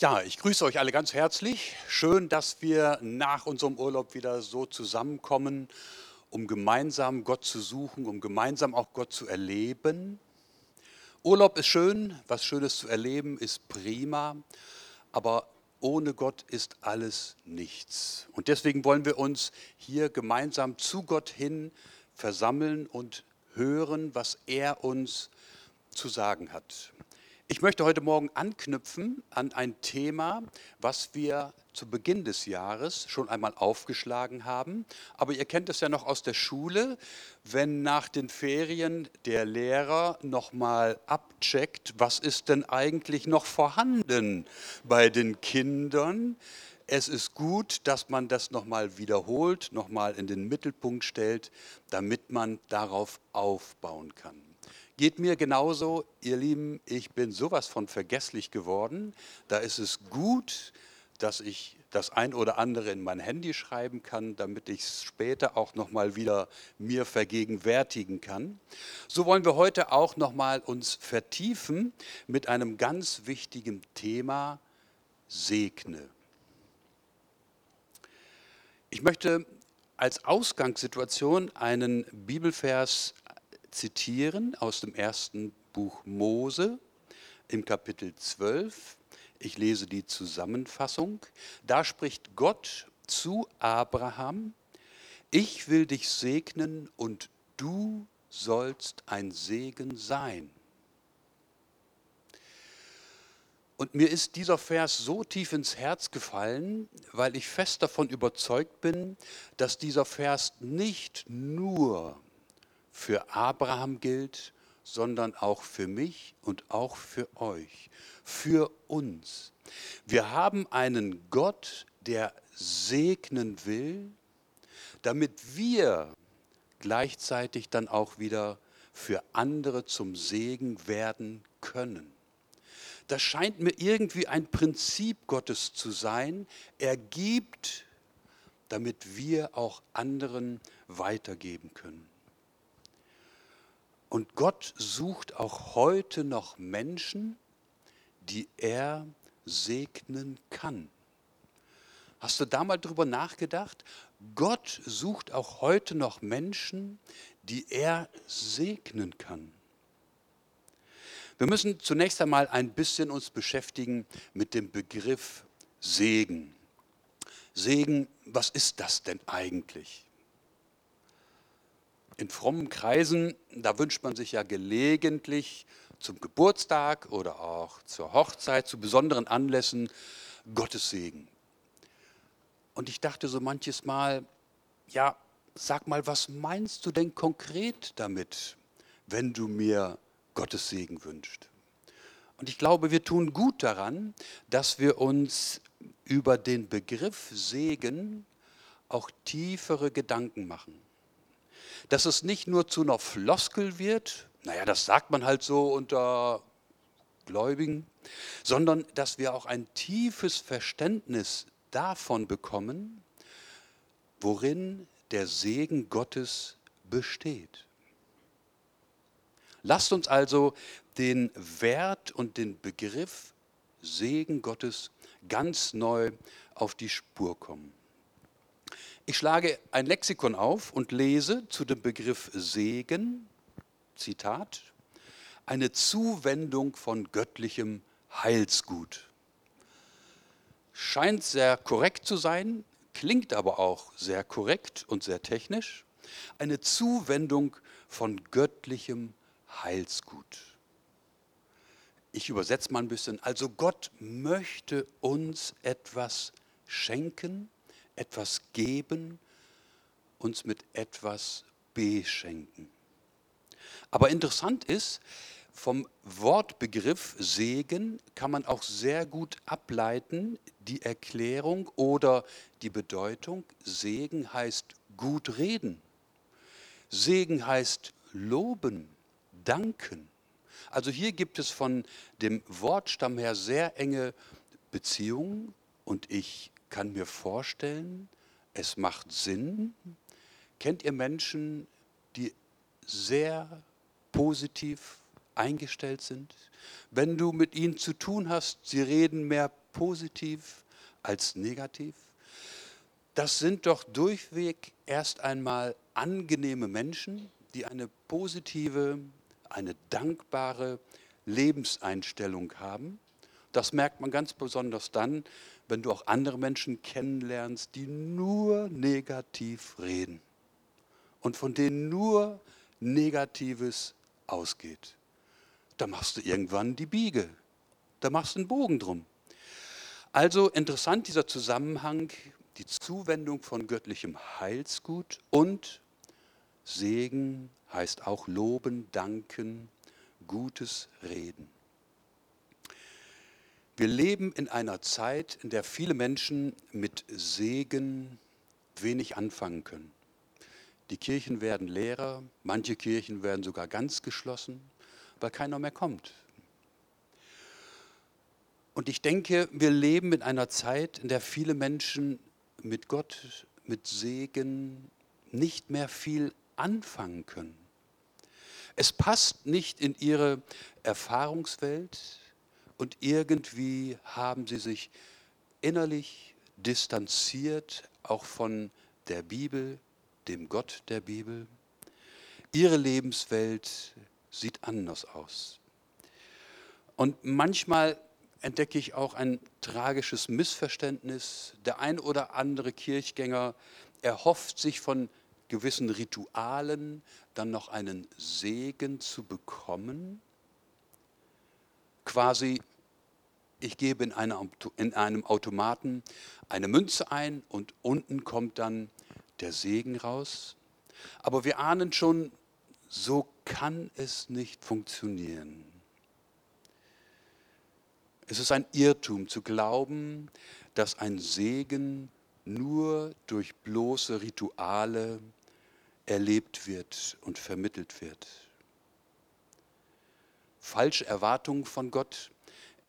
Ja, ich grüße euch alle ganz herzlich. Schön, dass wir nach unserem Urlaub wieder so zusammenkommen, um gemeinsam Gott zu suchen, um gemeinsam auch Gott zu erleben. Urlaub ist schön, was Schönes zu erleben ist prima, aber ohne Gott ist alles nichts. Und deswegen wollen wir uns hier gemeinsam zu Gott hin versammeln und hören, was er uns zu sagen hat. Ich möchte heute Morgen anknüpfen an ein Thema, was wir zu Beginn des Jahres schon einmal aufgeschlagen haben. Aber ihr kennt es ja noch aus der Schule, wenn nach den Ferien der Lehrer nochmal abcheckt, was ist denn eigentlich noch vorhanden bei den Kindern. Es ist gut, dass man das nochmal wiederholt, nochmal in den Mittelpunkt stellt, damit man darauf aufbauen kann. Geht mir genauso, ihr Lieben, ich bin sowas von vergesslich geworden. Da ist es gut, dass ich das ein oder andere in mein Handy schreiben kann, damit ich es später auch noch mal wieder mir vergegenwärtigen kann. So wollen wir heute auch noch mal uns vertiefen mit einem ganz wichtigen Thema Segne. Ich möchte als Ausgangssituation einen Bibelvers zitieren aus dem ersten Buch Mose im Kapitel 12. Ich lese die Zusammenfassung. Da spricht Gott zu Abraham, ich will dich segnen und du sollst ein Segen sein. Und mir ist dieser Vers so tief ins Herz gefallen, weil ich fest davon überzeugt bin, dass dieser Vers nicht nur für Abraham gilt, sondern auch für mich und auch für euch, für uns. Wir haben einen Gott, der segnen will, damit wir gleichzeitig dann auch wieder für andere zum Segen werden können. Das scheint mir irgendwie ein Prinzip Gottes zu sein. Er gibt, damit wir auch anderen weitergeben können. Und Gott sucht auch heute noch Menschen, die er segnen kann. Hast du da mal drüber nachgedacht? Gott sucht auch heute noch Menschen, die er segnen kann. Wir müssen zunächst einmal ein bisschen uns beschäftigen mit dem Begriff Segen. Segen, was ist das denn eigentlich? In frommen Kreisen, da wünscht man sich ja gelegentlich zum Geburtstag oder auch zur Hochzeit, zu besonderen Anlässen Gottes Segen. Und ich dachte so manches Mal, ja, sag mal, was meinst du denn konkret damit, wenn du mir Gottes Segen wünschst? Und ich glaube, wir tun gut daran, dass wir uns über den Begriff Segen auch tiefere Gedanken machen dass es nicht nur zu einer Floskel wird, naja, das sagt man halt so unter Gläubigen, sondern dass wir auch ein tiefes Verständnis davon bekommen, worin der Segen Gottes besteht. Lasst uns also den Wert und den Begriff Segen Gottes ganz neu auf die Spur kommen. Ich schlage ein Lexikon auf und lese zu dem Begriff Segen, Zitat, eine Zuwendung von göttlichem Heilsgut. Scheint sehr korrekt zu sein, klingt aber auch sehr korrekt und sehr technisch. Eine Zuwendung von göttlichem Heilsgut. Ich übersetze mal ein bisschen. Also Gott möchte uns etwas schenken, etwas geben, uns mit etwas beschenken. Aber interessant ist, vom Wortbegriff Segen kann man auch sehr gut ableiten, die Erklärung oder die Bedeutung. Segen heißt gut reden. Segen heißt loben, danken. Also hier gibt es von dem Wortstamm her sehr enge Beziehungen und ich kann mir vorstellen, es macht Sinn. Kennt ihr Menschen, die sehr positiv eingestellt sind. Wenn du mit ihnen zu tun hast, sie reden mehr positiv als negativ. Das sind doch durchweg erst einmal angenehme Menschen, die eine positive, eine dankbare Lebenseinstellung haben. Das merkt man ganz besonders dann, wenn du auch andere Menschen kennenlernst, die nur negativ reden und von denen nur Negatives ausgeht. Da machst du irgendwann die Biege, da machst du einen Bogen drum. Also interessant dieser Zusammenhang, die Zuwendung von göttlichem Heilsgut und Segen heißt auch loben, danken, Gutes reden. Wir leben in einer Zeit, in der viele Menschen mit Segen wenig anfangen können. Die Kirchen werden leerer, manche Kirchen werden sogar ganz geschlossen, weil keiner mehr kommt. Und ich denke, wir leben in einer Zeit, in der viele Menschen mit Gott, mit Segen nicht mehr viel anfangen können. Es passt nicht in ihre Erfahrungswelt, und irgendwie haben sie sich innerlich distanziert, auch von der Bibel, dem Gott der Bibel. Ihre Lebenswelt sieht anders aus. Und manchmal entdecke ich auch ein tragisches Missverständnis. Der ein oder andere Kirchgänger erhofft sich von gewissen Ritualen dann noch einen Segen zu bekommen. Quasi ich gebe in, in einem Automaten eine Münze ein und unten kommt dann der Segen raus. Aber wir ahnen schon, so kann es nicht funktionieren. Es ist ein Irrtum zu glauben, dass ein Segen nur durch bloße Rituale erlebt wird und vermittelt wird. Falsche Erwartungen von Gott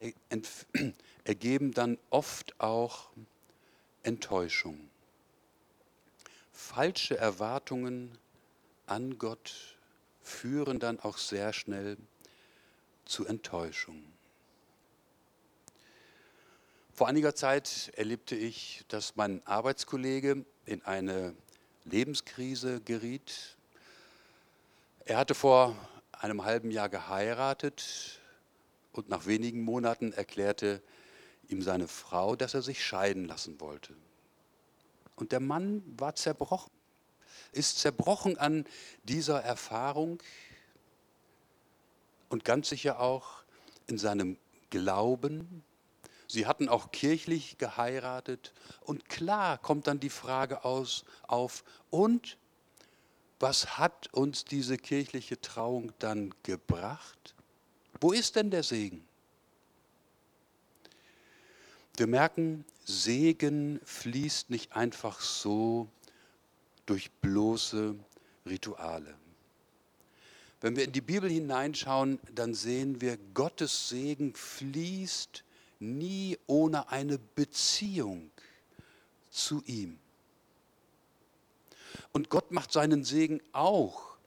ergeben dann oft auch Enttäuschung. Falsche Erwartungen an Gott führen dann auch sehr schnell zu Enttäuschung. Vor einiger Zeit erlebte ich, dass mein Arbeitskollege in eine Lebenskrise geriet. Er hatte vor einem halben Jahr geheiratet, und nach wenigen Monaten erklärte ihm seine Frau, dass er sich scheiden lassen wollte. Und der Mann war zerbrochen, ist zerbrochen an dieser Erfahrung und ganz sicher auch in seinem Glauben. Sie hatten auch kirchlich geheiratet und klar kommt dann die Frage aus, auf, und was hat uns diese kirchliche Trauung dann gebracht? Wo ist denn der Segen? Wir merken, Segen fließt nicht einfach so durch bloße Rituale. Wenn wir in die Bibel hineinschauen, dann sehen wir, Gottes Segen fließt nie ohne eine Beziehung zu ihm. Und Gott macht seinen Segen auch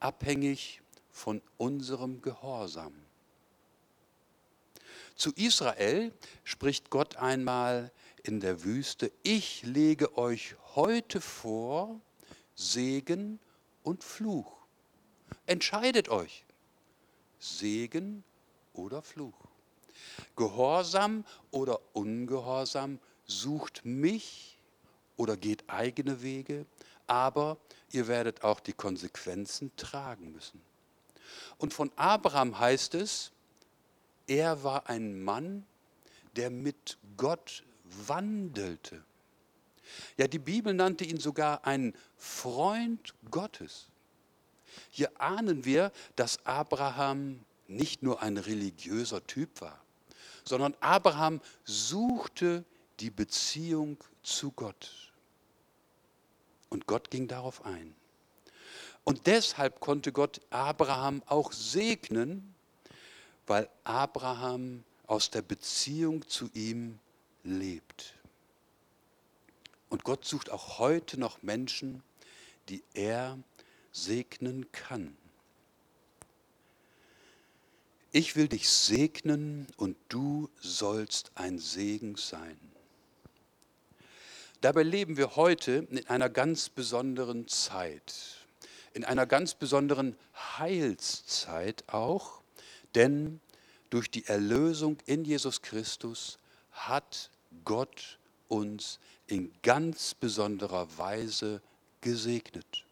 abhängig von unserem Gehorsam. Zu Israel spricht Gott einmal in der Wüste, ich lege euch heute vor Segen und Fluch. Entscheidet euch, Segen oder Fluch. Gehorsam oder Ungehorsam, sucht mich oder geht eigene Wege, aber ihr werdet auch die Konsequenzen tragen müssen. Und von Abraham heißt es, er war ein Mann, der mit Gott wandelte. Ja, die Bibel nannte ihn sogar einen Freund Gottes. Hier ahnen wir, dass Abraham nicht nur ein religiöser Typ war, sondern Abraham suchte die Beziehung zu Gott. Und Gott ging darauf ein. Und deshalb konnte Gott Abraham auch segnen, weil Abraham aus der Beziehung zu ihm lebt. Und Gott sucht auch heute noch Menschen, die er segnen kann. Ich will dich segnen und du sollst ein Segen sein. Dabei leben wir heute in einer ganz besonderen Zeit, in einer ganz besonderen Heilszeit auch, denn durch die Erlösung in Jesus Christus hat Gott uns in ganz besonderer Weise gesegnet.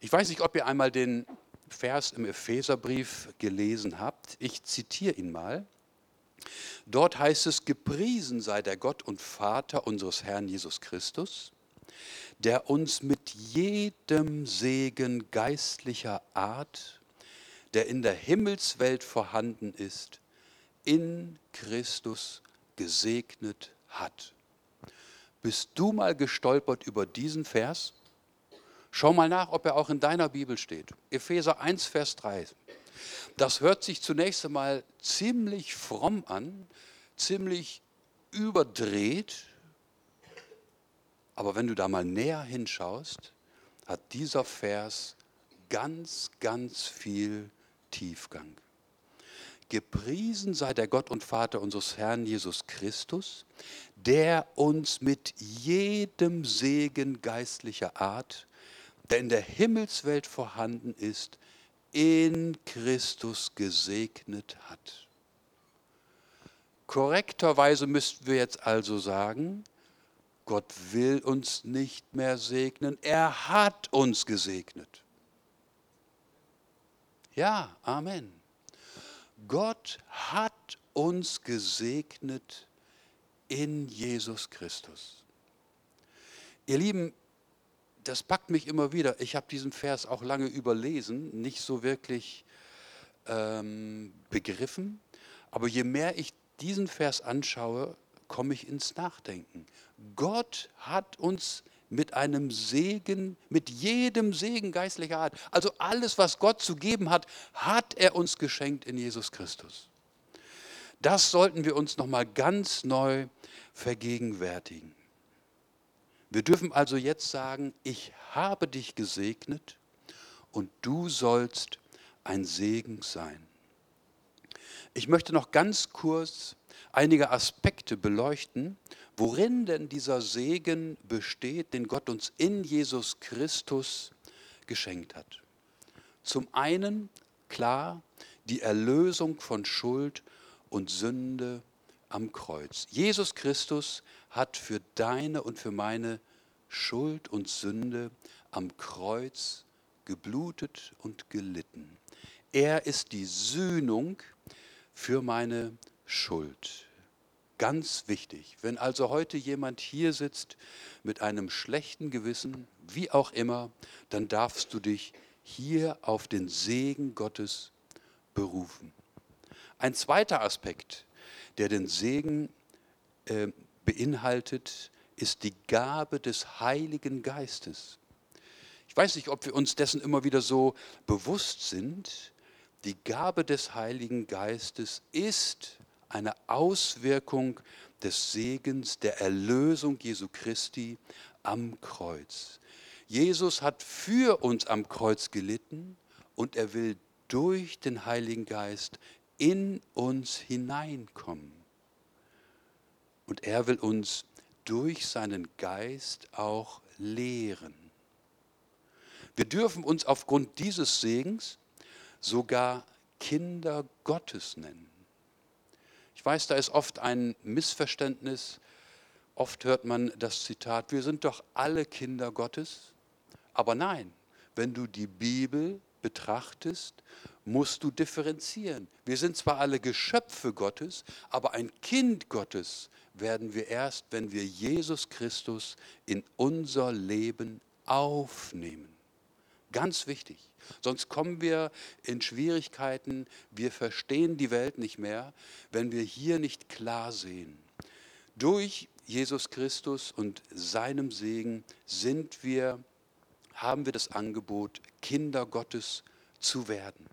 Ich weiß nicht, ob ihr einmal den Vers im Epheserbrief gelesen habt. Ich zitiere ihn mal. Dort heißt es, gepriesen sei der Gott und Vater unseres Herrn Jesus Christus, der uns mit jedem Segen geistlicher Art, der in der Himmelswelt vorhanden ist, in Christus gesegnet hat. Bist du mal gestolpert über diesen Vers? Schau mal nach, ob er auch in deiner Bibel steht. Epheser 1, Vers 3. Das hört sich zunächst einmal ziemlich fromm an, ziemlich überdreht. Aber wenn du da mal näher hinschaust, hat dieser Vers ganz, ganz viel Tiefgang. Gepriesen sei der Gott und Vater unseres Herrn Jesus Christus, der uns mit jedem Segen geistlicher Art der in der Himmelswelt vorhanden ist, in Christus gesegnet hat. Korrekterweise müssten wir jetzt also sagen, Gott will uns nicht mehr segnen, er hat uns gesegnet. Ja, Amen. Gott hat uns gesegnet in Jesus Christus. Ihr Lieben, das packt mich immer wieder. Ich habe diesen Vers auch lange überlesen, nicht so wirklich ähm, begriffen. Aber je mehr ich diesen Vers anschaue, komme ich ins Nachdenken. Gott hat uns mit einem Segen, mit jedem Segen geistlicher Art, also alles, was Gott zu geben hat, hat er uns geschenkt in Jesus Christus. Das sollten wir uns nochmal ganz neu vergegenwärtigen. Wir dürfen also jetzt sagen, ich habe dich gesegnet und du sollst ein Segen sein. Ich möchte noch ganz kurz einige Aspekte beleuchten, worin denn dieser Segen besteht, den Gott uns in Jesus Christus geschenkt hat. Zum einen klar die Erlösung von Schuld und Sünde am Kreuz. Jesus Christus hat für deine und für meine Schuld und Sünde am Kreuz geblutet und gelitten. Er ist die Sühnung für meine Schuld. Ganz wichtig, wenn also heute jemand hier sitzt mit einem schlechten Gewissen, wie auch immer, dann darfst du dich hier auf den Segen Gottes berufen. Ein zweiter Aspekt, der den Segen äh, beinhaltet, ist die Gabe des Heiligen Geistes. Ich weiß nicht, ob wir uns dessen immer wieder so bewusst sind. Die Gabe des Heiligen Geistes ist eine Auswirkung des Segens, der Erlösung Jesu Christi am Kreuz. Jesus hat für uns am Kreuz gelitten und er will durch den Heiligen Geist in uns hineinkommen. Und er will uns durch seinen Geist auch lehren. Wir dürfen uns aufgrund dieses Segens sogar Kinder Gottes nennen. Weiß, da ist oft ein Missverständnis. Oft hört man das Zitat, wir sind doch alle Kinder Gottes. Aber nein, wenn du die Bibel betrachtest, musst du differenzieren. Wir sind zwar alle Geschöpfe Gottes, aber ein Kind Gottes werden wir erst, wenn wir Jesus Christus in unser Leben aufnehmen. Ganz wichtig. Sonst kommen wir in Schwierigkeiten, wir verstehen die Welt nicht mehr, wenn wir hier nicht klar sehen. Durch Jesus Christus und seinem Segen sind wir, haben wir das Angebot, Kinder Gottes zu werden.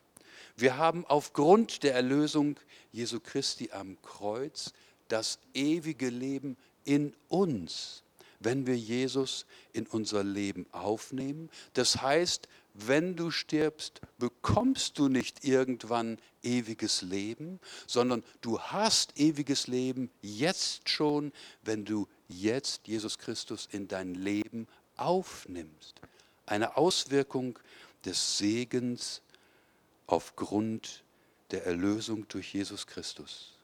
Wir haben aufgrund der Erlösung Jesu Christi am Kreuz das ewige Leben in uns, wenn wir Jesus in unser Leben aufnehmen. Das heißt, wenn du stirbst, bekommst du nicht irgendwann ewiges Leben, sondern du hast ewiges Leben jetzt schon, wenn du jetzt Jesus Christus in dein Leben aufnimmst. Eine Auswirkung des Segens aufgrund der Erlösung durch Jesus Christus.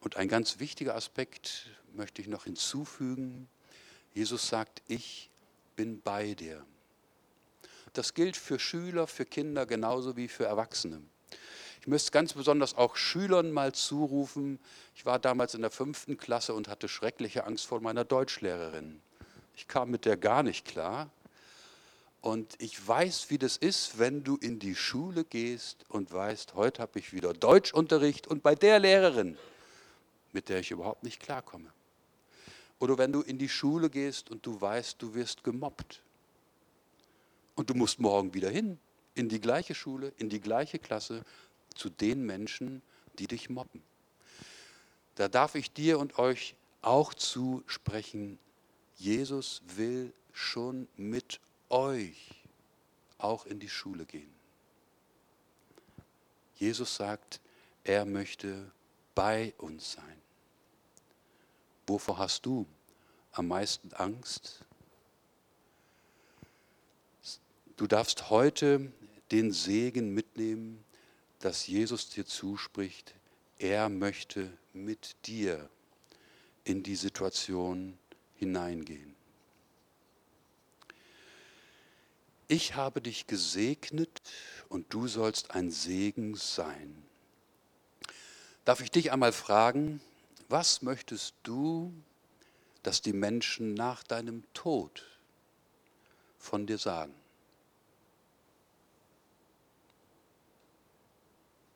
Und ein ganz wichtiger Aspekt möchte ich noch hinzufügen. Jesus sagt, ich bin bei dir. Das gilt für Schüler, für Kinder genauso wie für Erwachsene. Ich müsste ganz besonders auch Schülern mal zurufen. Ich war damals in der fünften Klasse und hatte schreckliche Angst vor meiner Deutschlehrerin. Ich kam mit der gar nicht klar. Und ich weiß, wie das ist, wenn du in die Schule gehst und weißt, heute habe ich wieder Deutschunterricht und bei der Lehrerin, mit der ich überhaupt nicht klarkomme. Oder wenn du in die Schule gehst und du weißt, du wirst gemobbt. Und du musst morgen wieder hin, in die gleiche Schule, in die gleiche Klasse, zu den Menschen, die dich mobben. Da darf ich dir und euch auch zusprechen, Jesus will schon mit euch auch in die Schule gehen. Jesus sagt, er möchte bei uns sein. Wovor hast du am meisten Angst? Du darfst heute den Segen mitnehmen, dass Jesus dir zuspricht. Er möchte mit dir in die Situation hineingehen. Ich habe dich gesegnet und du sollst ein Segen sein. Darf ich dich einmal fragen, was möchtest du, dass die Menschen nach deinem Tod von dir sagen?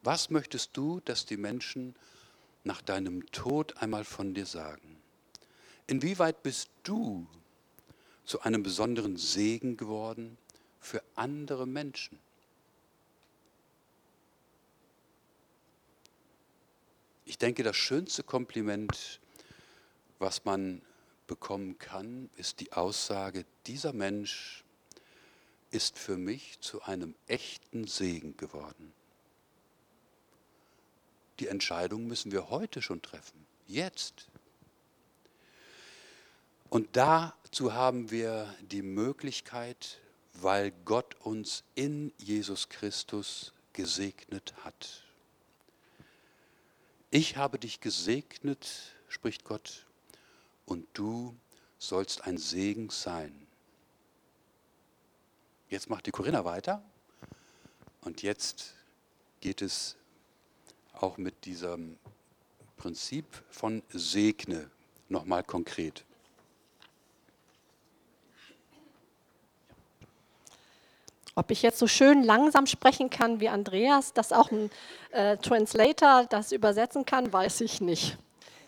Was möchtest du, dass die Menschen nach deinem Tod einmal von dir sagen? Inwieweit bist du zu einem besonderen Segen geworden für andere Menschen? Ich denke, das schönste Kompliment, was man bekommen kann, ist die Aussage, dieser Mensch ist für mich zu einem echten Segen geworden. Die Entscheidung müssen wir heute schon treffen, jetzt. Und dazu haben wir die Möglichkeit, weil Gott uns in Jesus Christus gesegnet hat. Ich habe dich gesegnet, spricht Gott, und du sollst ein Segen sein. Jetzt macht die Corinna weiter und jetzt geht es auch mit diesem Prinzip von Segne nochmal konkret. Ob ich jetzt so schön langsam sprechen kann wie Andreas, dass auch ein äh, Translator das übersetzen kann, weiß ich nicht.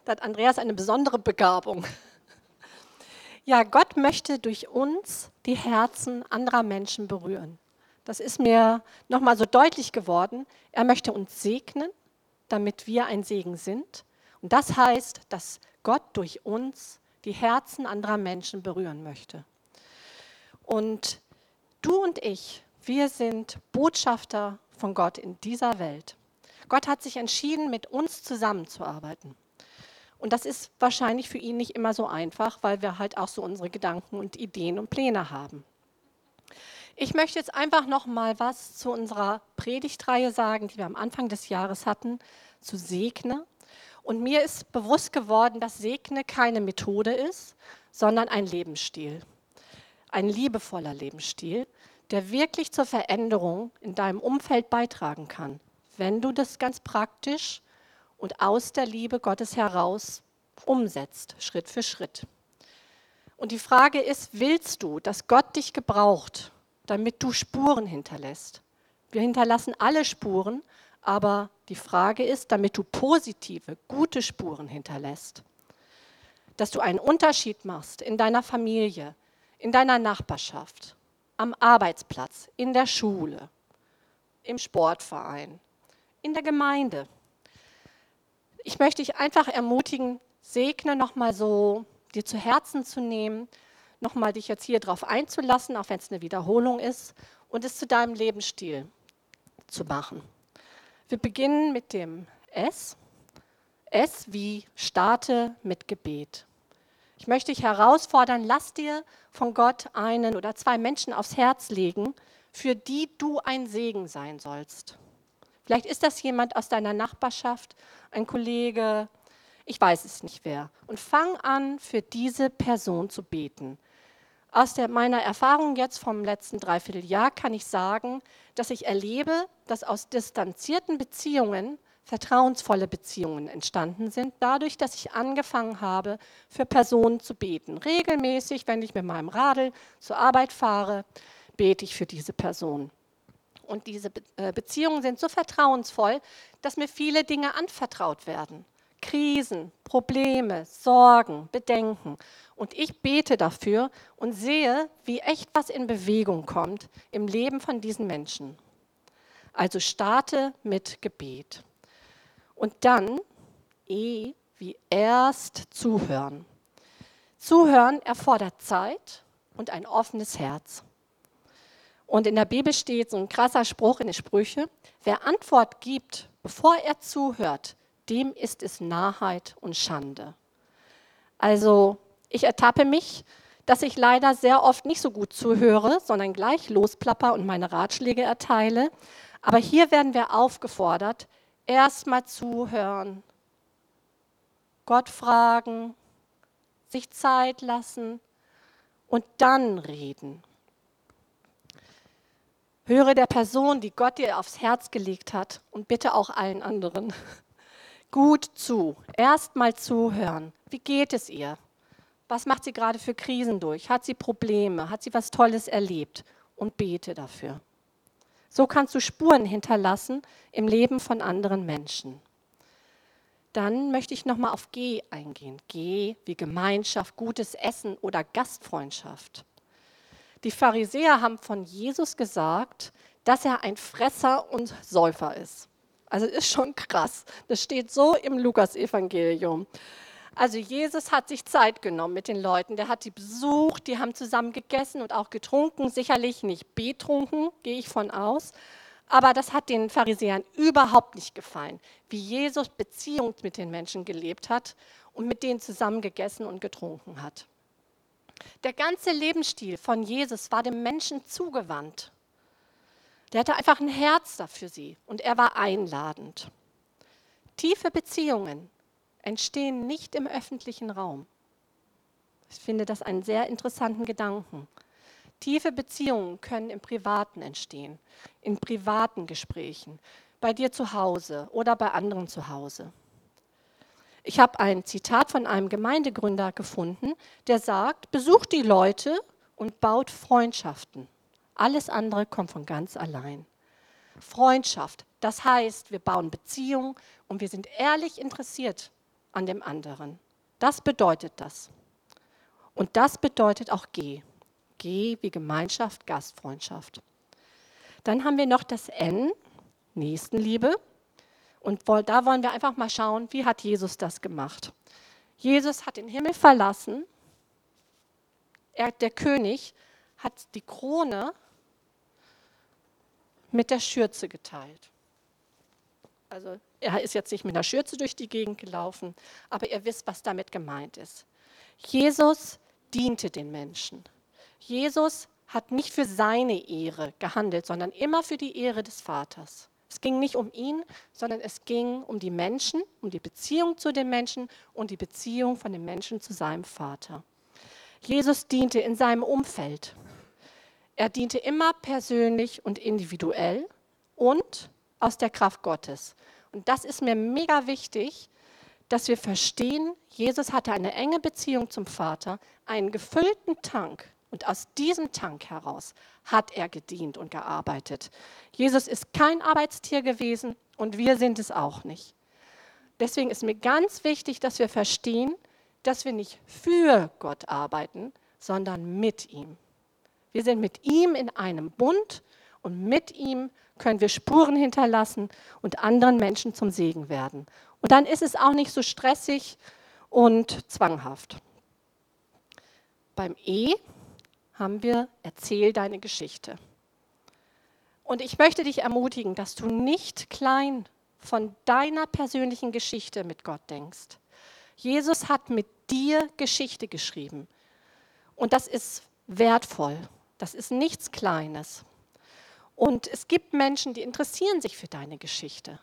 Da hat Andreas eine besondere Begabung. Ja, Gott möchte durch uns die Herzen anderer Menschen berühren. Das ist mir nochmal so deutlich geworden. Er möchte uns segnen, damit wir ein Segen sind. Und das heißt, dass Gott durch uns die Herzen anderer Menschen berühren möchte. Und Du und ich, wir sind Botschafter von Gott in dieser Welt. Gott hat sich entschieden, mit uns zusammenzuarbeiten. Und das ist wahrscheinlich für ihn nicht immer so einfach, weil wir halt auch so unsere Gedanken und Ideen und Pläne haben. Ich möchte jetzt einfach noch mal was zu unserer Predigtreihe sagen, die wir am Anfang des Jahres hatten, zu Segne. Und mir ist bewusst geworden, dass Segne keine Methode ist, sondern ein Lebensstil ein liebevoller Lebensstil, der wirklich zur Veränderung in deinem Umfeld beitragen kann, wenn du das ganz praktisch und aus der Liebe Gottes heraus umsetzt, Schritt für Schritt. Und die Frage ist, willst du, dass Gott dich gebraucht, damit du Spuren hinterlässt? Wir hinterlassen alle Spuren, aber die Frage ist, damit du positive, gute Spuren hinterlässt. Dass du einen Unterschied machst in deiner Familie, in deiner Nachbarschaft, am Arbeitsplatz, in der Schule, im Sportverein, in der Gemeinde. Ich möchte dich einfach ermutigen, segne nochmal so, dir zu Herzen zu nehmen, nochmal dich jetzt hier drauf einzulassen, auch wenn es eine Wiederholung ist, und es zu deinem Lebensstil zu machen. Wir beginnen mit dem S. S wie starte mit Gebet. Ich möchte dich herausfordern, lass dir von Gott einen oder zwei Menschen aufs Herz legen, für die du ein Segen sein sollst. Vielleicht ist das jemand aus deiner Nachbarschaft, ein Kollege, ich weiß es nicht wer. Und fang an, für diese Person zu beten. Aus der, meiner Erfahrung jetzt vom letzten Dreivierteljahr kann ich sagen, dass ich erlebe, dass aus distanzierten Beziehungen vertrauensvolle Beziehungen entstanden sind, dadurch, dass ich angefangen habe, für Personen zu beten. Regelmäßig, wenn ich mit meinem Radl zur Arbeit fahre, bete ich für diese Person. Und diese äh, Beziehungen sind so vertrauensvoll, dass mir viele Dinge anvertraut werden. Krisen, Probleme, Sorgen, Bedenken. Und ich bete dafür und sehe, wie echt was in Bewegung kommt im Leben von diesen Menschen. Also starte mit Gebet. Und dann E wie erst zuhören. Zuhören erfordert Zeit und ein offenes Herz. Und in der Bibel steht so ein krasser Spruch in den Sprüche, wer Antwort gibt, bevor er zuhört, dem ist es Narrheit und Schande. Also ich ertappe mich, dass ich leider sehr oft nicht so gut zuhöre, sondern gleich losplapper und meine Ratschläge erteile. Aber hier werden wir aufgefordert, erstmal zuhören, Gott fragen, sich Zeit lassen und dann reden. Höre der Person, die Gott dir aufs Herz gelegt hat und bitte auch allen anderen gut zu. Erstmal zuhören. Wie geht es ihr? Was macht sie gerade für Krisen durch? Hat sie Probleme? Hat sie was Tolles erlebt? Und bete dafür. So kannst du Spuren hinterlassen im Leben von anderen Menschen. Dann möchte ich nochmal auf G eingehen. G wie Gemeinschaft, gutes Essen oder Gastfreundschaft. Die Pharisäer haben von Jesus gesagt, dass er ein Fresser und Säufer ist. Also ist schon krass. Das steht so im Lukasevangelium. Also Jesus hat sich Zeit genommen mit den Leuten. Der hat die besucht, die haben zusammen gegessen und auch getrunken. Sicherlich nicht betrunken, gehe ich von aus. Aber das hat den Pharisäern überhaupt nicht gefallen, wie Jesus Beziehung mit den Menschen gelebt hat und mit denen zusammen gegessen und getrunken hat. Der ganze Lebensstil von Jesus war dem Menschen zugewandt. Der hatte einfach ein Herz dafür sie und er war einladend. Tiefe Beziehungen entstehen nicht im öffentlichen Raum. Ich finde das einen sehr interessanten Gedanken. Tiefe Beziehungen können im Privaten entstehen, in privaten Gesprächen, bei dir zu Hause oder bei anderen zu Hause. Ich habe ein Zitat von einem Gemeindegründer gefunden, der sagt, besucht die Leute und baut Freundschaften. Alles andere kommt von ganz allein. Freundschaft, das heißt, wir bauen Beziehungen und wir sind ehrlich interessiert an dem anderen. Das bedeutet das. Und das bedeutet auch G. G wie Gemeinschaft, Gastfreundschaft. Dann haben wir noch das N, Nächstenliebe. Und da wollen wir einfach mal schauen, wie hat Jesus das gemacht. Jesus hat den Himmel verlassen. Er, der König hat die Krone mit der Schürze geteilt. Also er ist jetzt nicht mit einer Schürze durch die Gegend gelaufen, aber ihr wisst, was damit gemeint ist. Jesus diente den Menschen. Jesus hat nicht für seine Ehre gehandelt, sondern immer für die Ehre des Vaters. Es ging nicht um ihn, sondern es ging um die Menschen, um die Beziehung zu den Menschen und die Beziehung von den Menschen zu seinem Vater. Jesus diente in seinem Umfeld. Er diente immer persönlich und individuell und aus der Kraft Gottes. Und das ist mir mega wichtig, dass wir verstehen, Jesus hatte eine enge Beziehung zum Vater, einen gefüllten Tank. Und aus diesem Tank heraus hat er gedient und gearbeitet. Jesus ist kein Arbeitstier gewesen und wir sind es auch nicht. Deswegen ist mir ganz wichtig, dass wir verstehen, dass wir nicht für Gott arbeiten, sondern mit ihm. Wir sind mit ihm in einem Bund und mit ihm können wir Spuren hinterlassen und anderen Menschen zum Segen werden. Und dann ist es auch nicht so stressig und zwanghaft. Beim E haben wir Erzähl deine Geschichte. Und ich möchte dich ermutigen, dass du nicht klein von deiner persönlichen Geschichte mit Gott denkst. Jesus hat mit dir Geschichte geschrieben. Und das ist wertvoll. Das ist nichts Kleines. Und es gibt Menschen, die interessieren sich für deine Geschichte,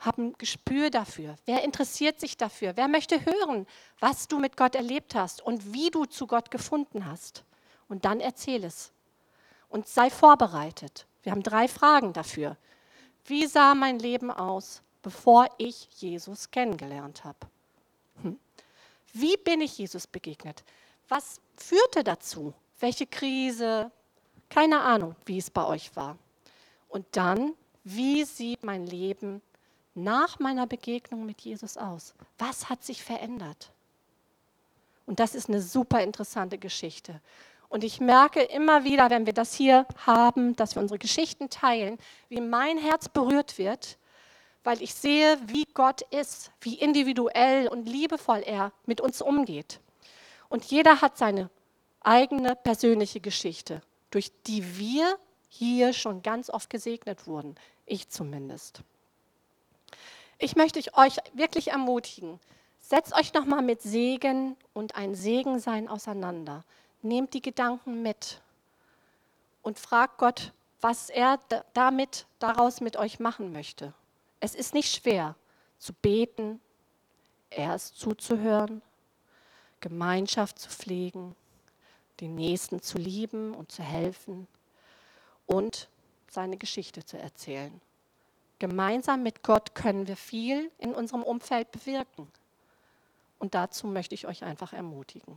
haben Gespür dafür. Wer interessiert sich dafür? Wer möchte hören, was du mit Gott erlebt hast und wie du zu Gott gefunden hast? Und dann erzähl es. Und sei vorbereitet. Wir haben drei Fragen dafür. Wie sah mein Leben aus, bevor ich Jesus kennengelernt habe? Hm. Wie bin ich Jesus begegnet? Was führte dazu? Welche Krise? Keine Ahnung, wie es bei euch war. Und dann, wie sieht mein Leben nach meiner Begegnung mit Jesus aus? Was hat sich verändert? Und das ist eine super interessante Geschichte. Und ich merke immer wieder, wenn wir das hier haben, dass wir unsere Geschichten teilen, wie mein Herz berührt wird, weil ich sehe, wie Gott ist, wie individuell und liebevoll er mit uns umgeht. Und jeder hat seine eigene persönliche Geschichte, durch die wir hier schon ganz oft gesegnet wurden, ich zumindest. Ich möchte euch wirklich ermutigen, setzt euch nochmal mit Segen und ein Segensein auseinander. Nehmt die Gedanken mit und fragt Gott, was er damit daraus mit euch machen möchte. Es ist nicht schwer zu beten, erst zuzuhören, Gemeinschaft zu pflegen, den Nächsten zu lieben und zu helfen und seine Geschichte zu erzählen. Gemeinsam mit Gott können wir viel in unserem Umfeld bewirken. Und dazu möchte ich euch einfach ermutigen.